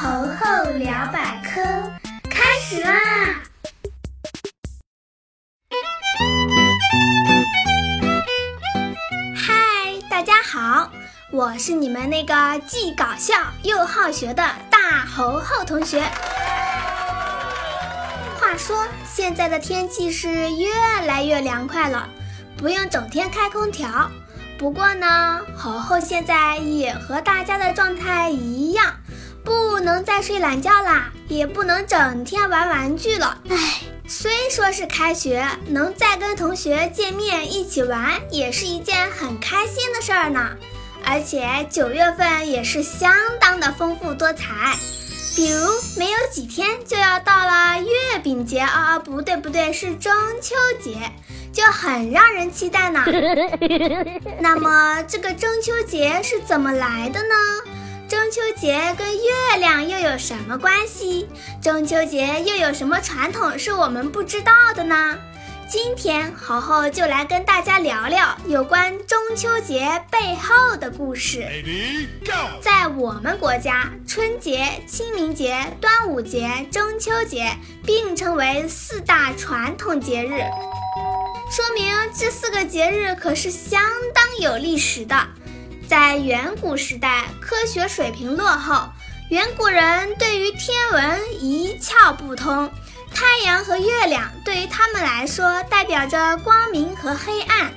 猴猴聊百科开始啦！嗨，大家好，我是你们那个既搞笑又好学的大猴猴同学。话说，现在的天气是越来越凉快了，不用整天开空调。不过呢，猴猴现在也和大家的状态一样，不能再睡懒觉啦，也不能整天玩玩具了。唉，虽说是开学，能再跟同学见面一起玩，也是一件很开心的事儿呢。而且九月份也是相当的丰富多彩，比如没有几天就要到了月饼节啊，不对不对，是中秋节。就很让人期待呢。那么这个中秋节是怎么来的呢？中秋节跟月亮又有什么关系？中秋节又有什么传统是我们不知道的呢？今天猴猴就来跟大家聊聊有关中秋节背后的故事。在我们国家，春节、清明节、端午节、中秋节并称为四大传统节日。说明这四个节日可是相当有历史的。在远古时代，科学水平落后，远古人对于天文一窍不通。太阳和月亮对于他们来说代表着光明和黑暗。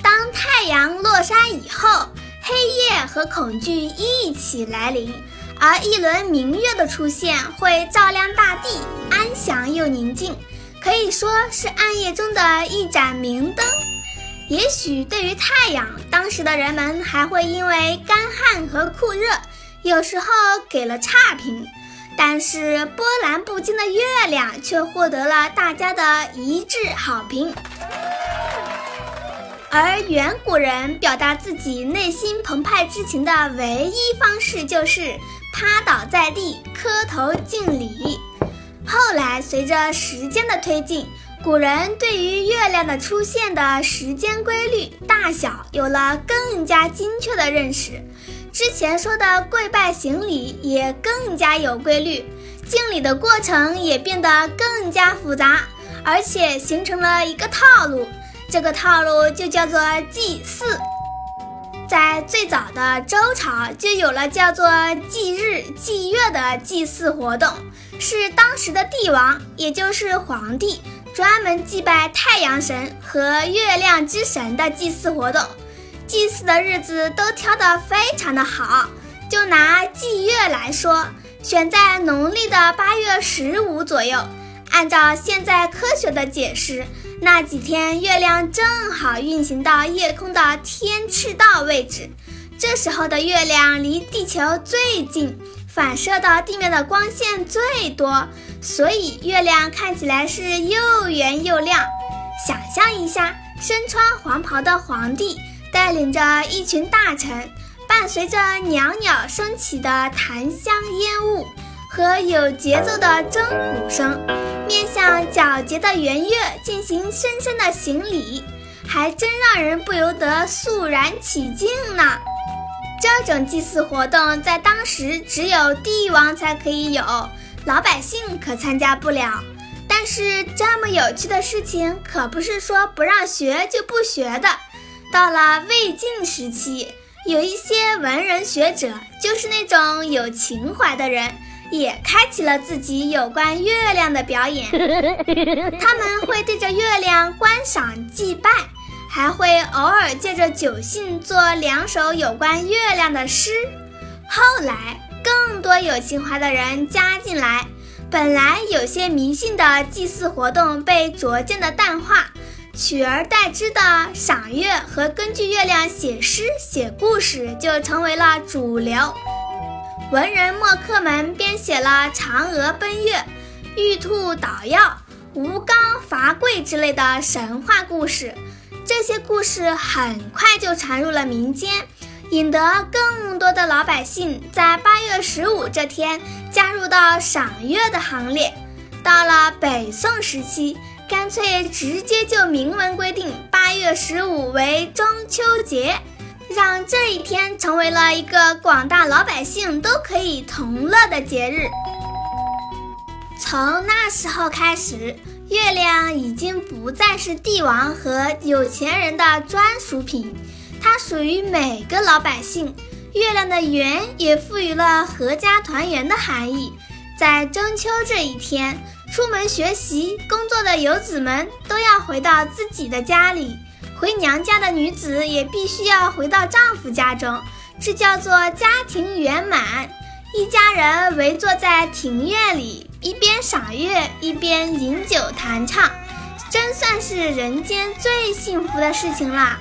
当太阳落山以后，黑夜和恐惧一起来临，而一轮明月的出现会照亮大地，安详又宁静。可以说是暗夜中的一盏明灯。也许对于太阳，当时的人们还会因为干旱和酷热，有时候给了差评。但是波澜不惊的月亮却获得了大家的一致好评。而远古人表达自己内心澎湃之情的唯一方式，就是趴倒在地磕头敬礼。后来，随着时间的推进，古人对于月亮的出现的时间规律、大小有了更加精确的认识。之前说的跪拜行礼也更加有规律，敬礼的过程也变得更加复杂，而且形成了一个套路。这个套路就叫做祭祀。在最早的周朝，就有了叫做祭日、祭月的祭祀活动，是当时的帝王，也就是皇帝，专门祭拜太阳神和月亮之神的祭祀活动。祭祀的日子都挑得非常的好，就拿祭月来说，选在农历的八月十五左右。按照现在科学的解释。那几天，月亮正好运行到夜空的天赤道位置，这时候的月亮离地球最近，反射到地面的光线最多，所以月亮看起来是又圆又亮。想象一下，身穿黄袍的皇帝带领着一群大臣，伴随着袅袅升起的檀香烟雾。和有节奏的筝鼓声，面向皎洁的圆月进行深深的行礼，还真让人不由得肃然起敬呢。这种祭祀活动在当时只有帝王才可以有，老百姓可参加不了。但是这么有趣的事情，可不是说不让学就不学的。到了魏晋时期，有一些文人学者，就是那种有情怀的人。也开启了自己有关月亮的表演，他们会对着月亮观赏祭拜，还会偶尔借着酒兴做两首有关月亮的诗。后来，更多有情怀的人加进来，本来有些迷信的祭祀活动被逐渐的淡化，取而代之的赏月和根据月亮写诗写故事就成为了主流。文人墨客们编写了嫦娥奔月、玉兔捣药、吴刚伐桂之类的神话故事，这些故事很快就传入了民间，引得更多的老百姓在八月十五这天加入到赏月的行列。到了北宋时期，干脆直接就明文规定八月十五为中秋节。让这一天成为了一个广大老百姓都可以同乐的节日。从那时候开始，月亮已经不再是帝王和有钱人的专属品，它属于每个老百姓。月亮的圆也赋予了阖家团圆的含义。在中秋这一天，出门学习、工作的游子们都要回到自己的家里，回娘家的女子也必须要回到丈夫家中，这叫做家庭圆满。一家人围坐在庭院里，一边赏月，一边饮酒弹唱，真算是人间最幸福的事情啦。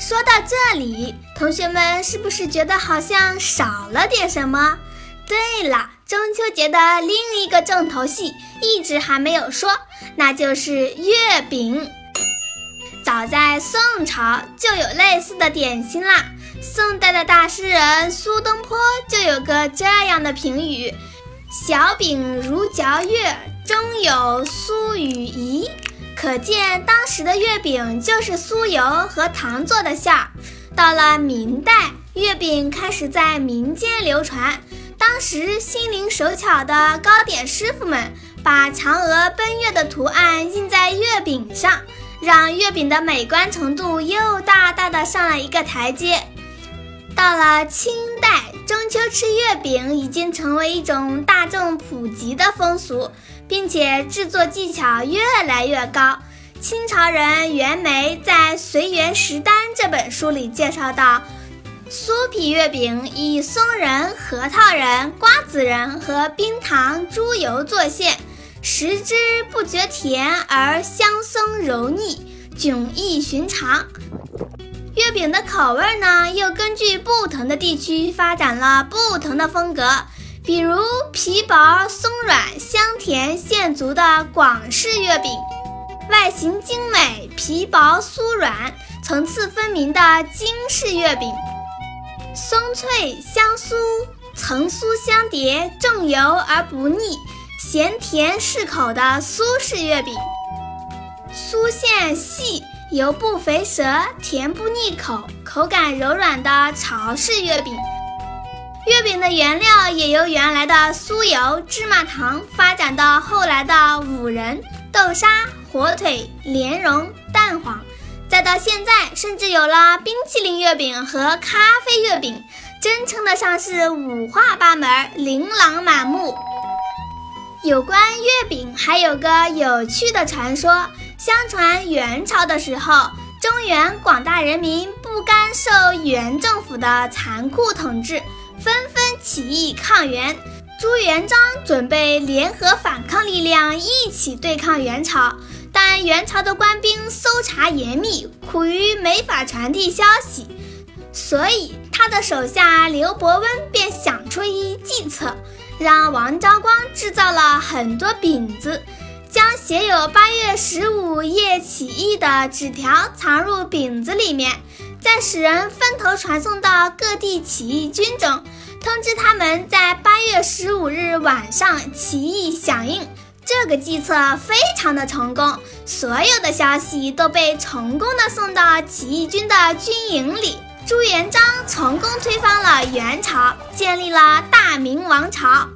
说到这里，同学们是不是觉得好像少了点什么？对了，中秋节的另一个重头戏一直还没有说，那就是月饼。早在宋朝就有类似的点心啦。宋代的大诗人苏东坡就有个这样的评语：“小饼如嚼月，中有酥与饴。”可见当时的月饼就是酥油和糖做的馅儿。到了明代，月饼开始在民间流传。当时心灵手巧的糕点师傅们把嫦娥奔月的图案印在月饼上，让月饼的美观程度又大大的上了一个台阶。到了清代，中秋吃月饼已经成为一种大众普及的风俗。并且制作技巧越来越高。清朝人袁枚在《随园食单》这本书里介绍到，酥皮月饼以松仁、核桃仁、瓜子仁和冰糖、猪油做馅，食之不觉甜而香松柔腻，迥异寻常。月饼的口味呢，又根据不同的地区发展了不同的风格。比如皮薄松软、香甜馅足的广式月饼，外形精美、皮薄酥软、层次分明的京式月饼，松脆香酥、层酥相叠、重油而不腻、咸甜适口的苏式月饼，酥馅细、油不肥舌、甜不腻口、口感柔软的潮式月饼。月饼的原料也由原来的酥油、芝麻糖发展到后来的五仁、豆沙、火腿、莲蓉、蛋黄，再到现在，甚至有了冰淇淋月饼和咖啡月饼，真称得上是五花八门、琳琅满目。有关月饼，还有个有趣的传说：相传元朝的时候，中原广大人民不甘受元政府的残酷统治。纷纷起义抗元，朱元璋准备联合反抗力量一起对抗元朝，但元朝的官兵搜查严密，苦于没法传递消息，所以他的手下刘伯温便想出一计策，让王昭光制造了很多饼子，将写有八月十五夜起义的纸条藏入饼子里面。再使人分头传送到各地起义军中，通知他们在八月十五日晚上起义响应。这个计策非常的成功，所有的消息都被成功的送到起义军的军营里。朱元璋成功推翻了元朝，建立了大明王朝。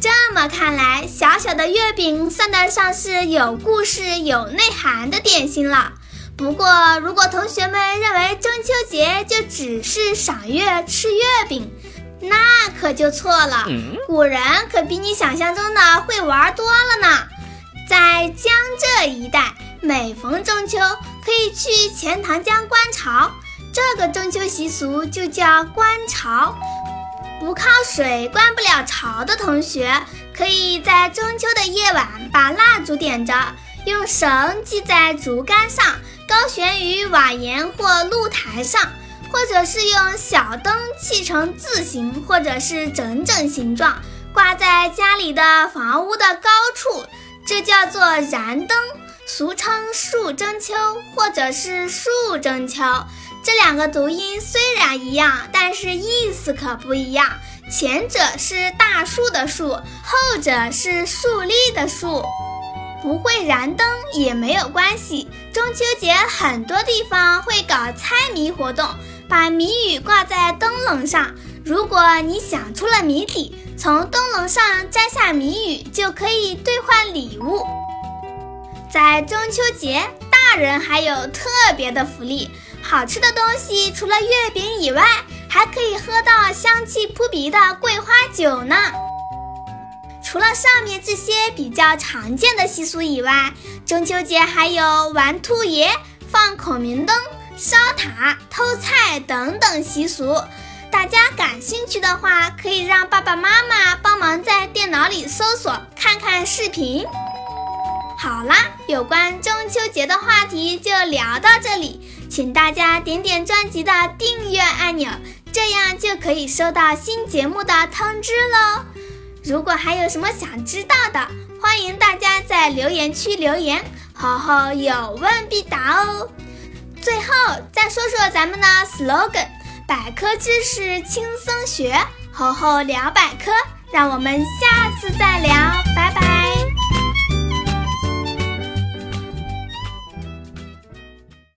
这么看来，小小的月饼算得上是有故事、有内涵的点心了。不过，如果同学们认为中秋节就只是赏月、吃月饼，那可就错了。古人可比你想象中的会玩多了呢。在江浙一带，每逢中秋，可以去钱塘江观潮，这个中秋习俗就叫观潮。不靠水观不了潮的同学，可以在中秋的夜晚把蜡烛点着，用绳系在竹竿上。高悬于瓦檐或露台上，或者是用小灯砌成字形或者是整整形状，挂在家里的房屋的高处，这叫做燃灯，俗称树中秋或者是树中秋。这两个读音虽然一样，但是意思可不一样。前者是大树的树，后者是树立的树。不会燃灯也没有关系。中秋节很多地方会搞猜谜活动，把谜语挂在灯笼上。如果你想出了谜底，从灯笼上摘下谜语，就可以兑换礼物。在中秋节，大人还有特别的福利，好吃的东西除了月饼以外，还可以喝到香气扑鼻的桂花酒呢。除了上面这些比较常见的习俗以外，中秋节还有玩兔爷、放孔明灯、烧塔、偷菜等等习俗。大家感兴趣的话，可以让爸爸妈妈帮忙在电脑里搜索看看视频。好啦，有关中秋节的话题就聊到这里，请大家点点专辑的订阅按钮，这样就可以收到新节目的通知喽。如果还有什么想知道的，欢迎大家在留言区留言，猴猴有问必答哦。最后再说说咱们的 slogan。百科知识轻松学，猴猴聊百科，让我们下次再聊。拜拜